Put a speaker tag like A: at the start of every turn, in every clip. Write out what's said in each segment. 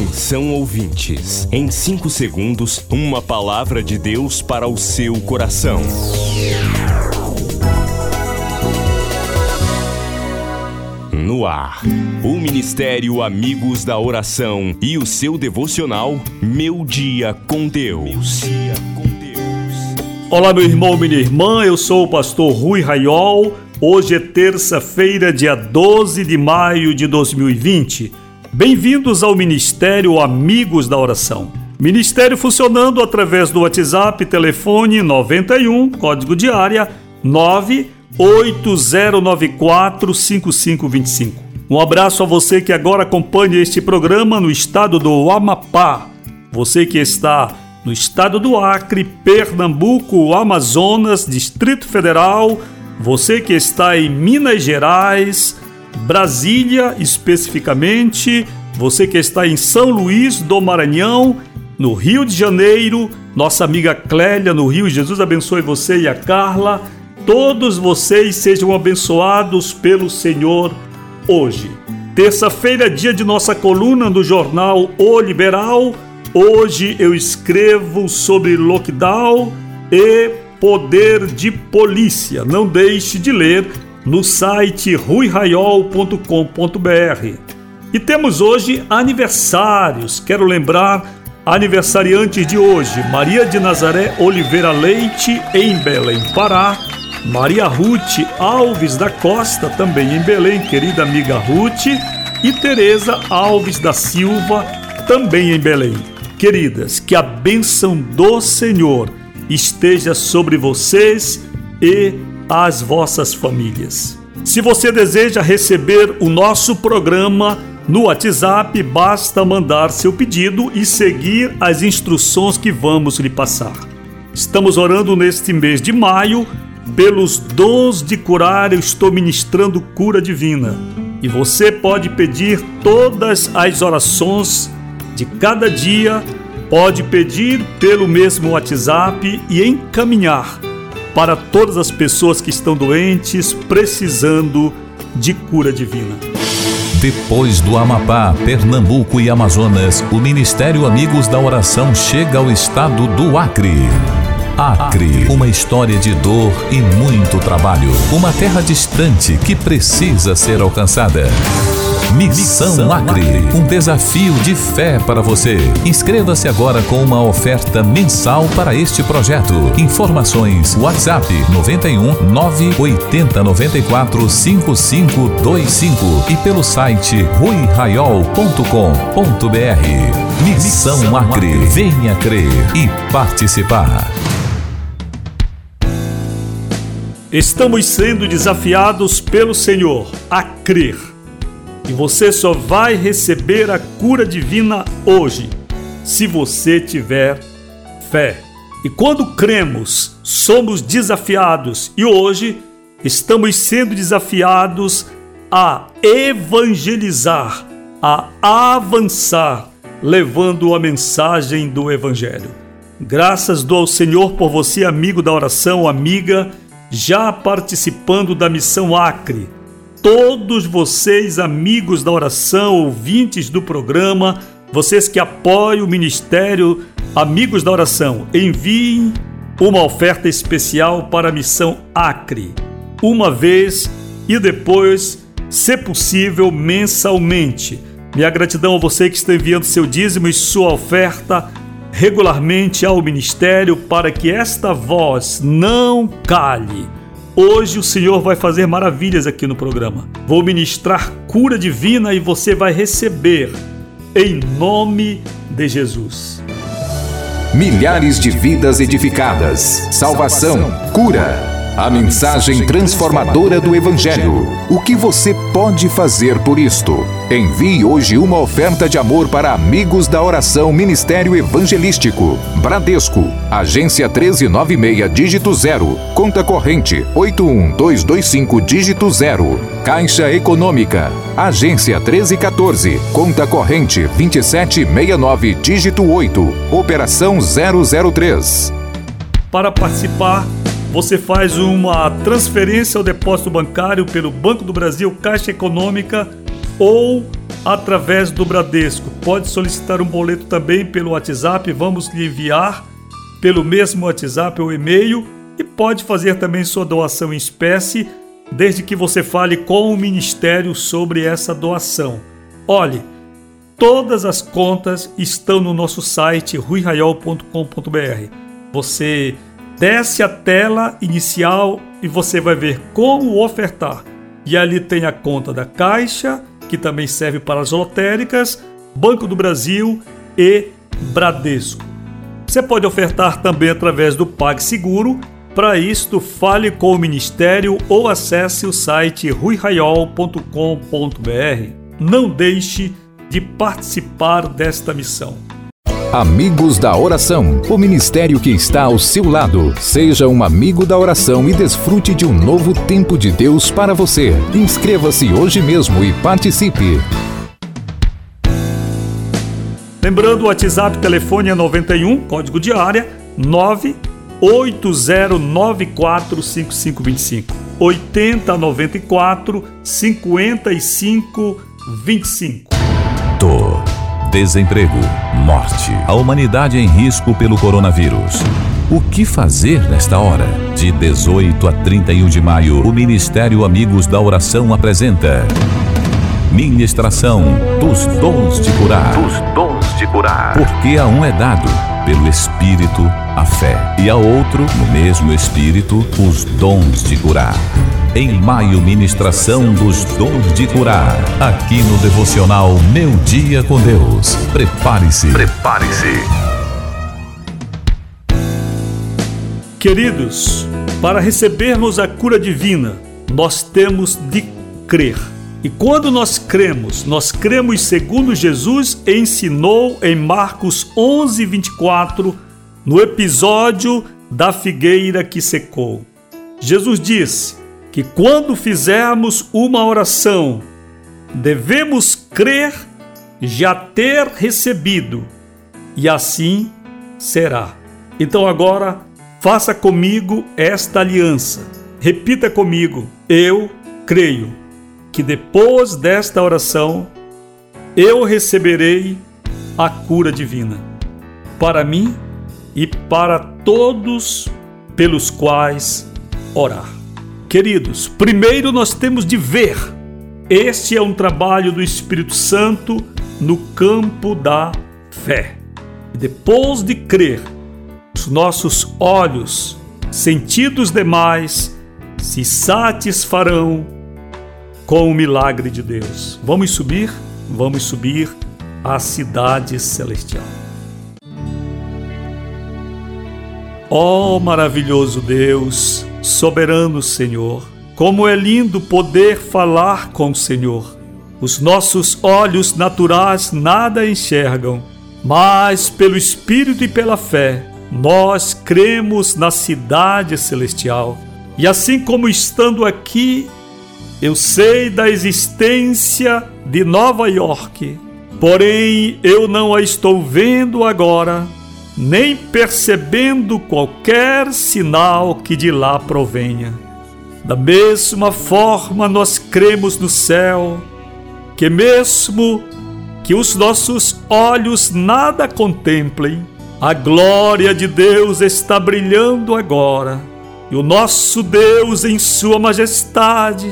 A: Atenção ouvintes, em 5 segundos, uma palavra de Deus para o seu coração. No ar, o Ministério Amigos da Oração e o seu devocional Meu Dia com Deus.
B: Olá, meu irmão, minha irmã, eu sou o pastor Rui Raiol. Hoje é terça-feira, dia 12 de maio de 2020. Bem-vindos ao Ministério Amigos da Oração. Ministério funcionando através do WhatsApp, telefone 91, código de área 980945525. Um abraço a você que agora acompanha este programa no estado do Amapá. Você que está no estado do Acre, Pernambuco, Amazonas, Distrito Federal, você que está em Minas Gerais, Brasília especificamente, você que está em São Luís do Maranhão, no Rio de Janeiro, nossa amiga Clélia no Rio, Jesus abençoe você e a Carla. Todos vocês sejam abençoados pelo Senhor hoje. Terça-feira, dia de nossa coluna no jornal O Liberal. Hoje eu escrevo sobre lockdown e poder de polícia. Não deixe de ler no site ruiraiol.com.br. E temos hoje aniversários. Quero lembrar aniversariantes de hoje: Maria de Nazaré Oliveira Leite, em Belém, Pará. Maria Ruth Alves da Costa, também em Belém, querida amiga Ruth. E Tereza Alves da Silva, também em Belém. Queridas, que a bênção do Senhor esteja sobre vocês e às vossas famílias. Se você deseja receber o nosso programa no WhatsApp, basta mandar seu pedido e seguir as instruções que vamos lhe passar. Estamos orando neste mês de maio pelos dons de curar, eu estou ministrando cura divina. E você pode pedir todas as orações de cada dia, pode pedir pelo mesmo WhatsApp e encaminhar para todas as pessoas que estão doentes, precisando de cura divina.
C: Depois do Amapá, Pernambuco e Amazonas, o Ministério Amigos da Oração chega ao estado do Acre. Acre, uma história de dor e muito trabalho. Uma terra distante que precisa ser alcançada. Missão Acre, um desafio de fé para você. Inscreva-se agora com uma oferta mensal para este projeto. Informações: WhatsApp 91 980 94 5525 e pelo site ruiraiol.com.br. Missão Acre, venha crer e participar.
B: Estamos sendo desafiados pelo Senhor a crer e você só vai receber a cura divina hoje, se você tiver fé. E quando cremos, somos desafiados e hoje estamos sendo desafiados a evangelizar, a avançar, levando a mensagem do Evangelho. Graças do ao Senhor por você, amigo da oração, amiga, já participando da missão Acre todos vocês, amigos da oração, ouvintes do programa, vocês que apoiam o ministério Amigos da Oração, enviem uma oferta especial para a missão Acre, uma vez e depois, se possível, mensalmente. Minha gratidão a você que está enviando seu dízimo e sua oferta regularmente ao ministério para que esta voz não calhe Hoje o Senhor vai fazer maravilhas aqui no programa. Vou ministrar cura divina e você vai receber em nome de Jesus.
D: Milhares de vidas edificadas, salvação, cura. A mensagem transformadora do Evangelho. O que você pode fazer por isto? Envie hoje uma oferta de amor para Amigos da Oração Ministério Evangelístico. Bradesco, agência 1396, dígito 0. Conta corrente 81225, dígito 0. Caixa Econômica, agência 1314. Conta corrente 2769, dígito 8. Operação 003.
B: Para participar, você faz uma transferência ao depósito bancário pelo Banco do Brasil, Caixa Econômica ou através do Bradesco. Pode solicitar um boleto também pelo WhatsApp, vamos lhe enviar pelo mesmo WhatsApp ou e-mail e pode fazer também sua doação em espécie, desde que você fale com o ministério sobre essa doação. Olhe, todas as contas estão no nosso site ruiraiol.com.br. Você desce a tela inicial e você vai ver como ofertar. E ali tem a conta da Caixa, que também serve para as lotéricas, Banco do Brasil e Bradesco. Você pode ofertar também através do PagSeguro. Para isto, fale com o Ministério ou acesse o site ruiraiol.com.br. Não deixe de participar desta missão.
D: Amigos da Oração, o ministério que está ao seu lado. Seja um amigo da oração e desfrute de um novo tempo de Deus para você. Inscreva-se hoje mesmo e participe.
B: Lembrando, o WhatsApp telefone é 91, código de área 980945525. 8094 5525.
C: Dor, desemprego, morte. A humanidade em risco pelo coronavírus. O que fazer nesta hora? De 18 a 31 de maio, o Ministério Amigos da Oração apresenta Ministração dos Dons de Curar.
E: Dos dons de curar.
C: Porque a um é dado, pelo Espírito, a fé, e a outro, no mesmo Espírito, os dons de curar. Em maio, ministração dos dons de curar. Aqui no devocional Meu Dia com Deus. Prepare-se.
E: Prepare-se.
B: Queridos, para recebermos a cura divina, nós temos de crer. E quando nós cremos, nós cremos segundo Jesus ensinou em Marcos 11, 24, no episódio da figueira que secou. Jesus disse que quando fizermos uma oração, devemos crer já ter recebido, e assim será. Então agora, faça comigo esta aliança. Repita comigo: Eu creio que depois desta oração eu receberei a cura divina para mim e para todos pelos quais orar. Queridos, primeiro nós temos de ver. Este é um trabalho do Espírito Santo no campo da fé. Depois de crer, os nossos olhos, sentidos demais, se satisfarão com o milagre de Deus. Vamos subir? Vamos subir à cidade celestial. Ó oh, maravilhoso Deus, soberano Senhor, como é lindo poder falar com o Senhor. Os nossos olhos naturais nada enxergam, mas pelo Espírito e pela fé, nós cremos na cidade celestial. E assim como estando aqui eu sei da existência de Nova York, porém eu não a estou vendo agora, nem percebendo qualquer sinal que de lá provenha. Da mesma forma, nós cremos no céu, que mesmo que os nossos olhos nada contemplem, a glória de Deus está brilhando agora, e o nosso Deus, em Sua majestade,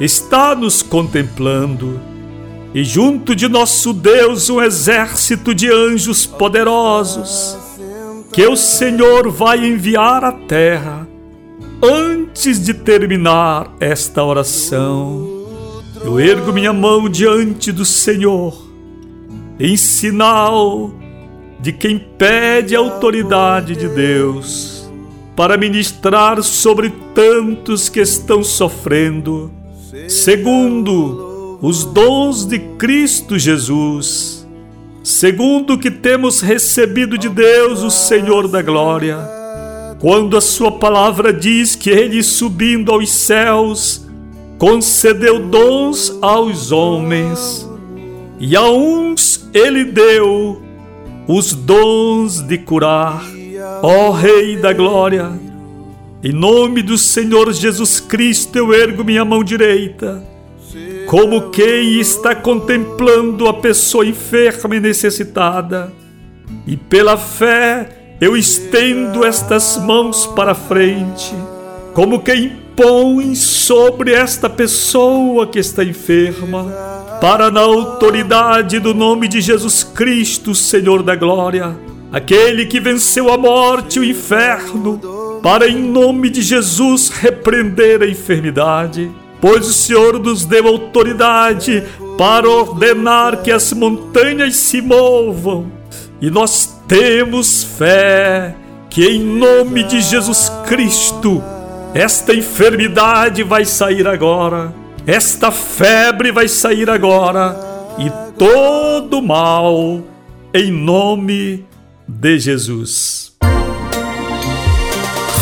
B: está nos contemplando, e junto de nosso Deus um exército de anjos poderosos, que o Senhor vai enviar à terra antes de terminar esta oração. Eu ergo minha mão diante do Senhor, em sinal de quem pede a autoridade de Deus para ministrar sobre tantos que estão sofrendo segundo os dons de Cristo Jesus, segundo o que temos recebido de Deus, o Senhor da glória, quando a Sua palavra diz que Ele, subindo aos céus, concedeu dons aos homens, e a uns Ele deu os dons de curar. Ó Rei da Glória, em nome do Senhor Jesus Cristo, eu ergo minha mão direita, como quem está contemplando a pessoa enferma e necessitada. E pela fé eu estendo estas mãos para frente, como quem põe sobre esta pessoa que está enferma, para na autoridade do nome de Jesus Cristo, Senhor da glória, aquele que venceu a morte e o inferno, para em nome de Jesus repreender a enfermidade pois o Senhor nos deu autoridade para ordenar que as montanhas se movam. E nós temos fé que, em nome de Jesus Cristo, esta enfermidade vai sair agora, esta febre vai sair agora, e todo mal, em nome de Jesus.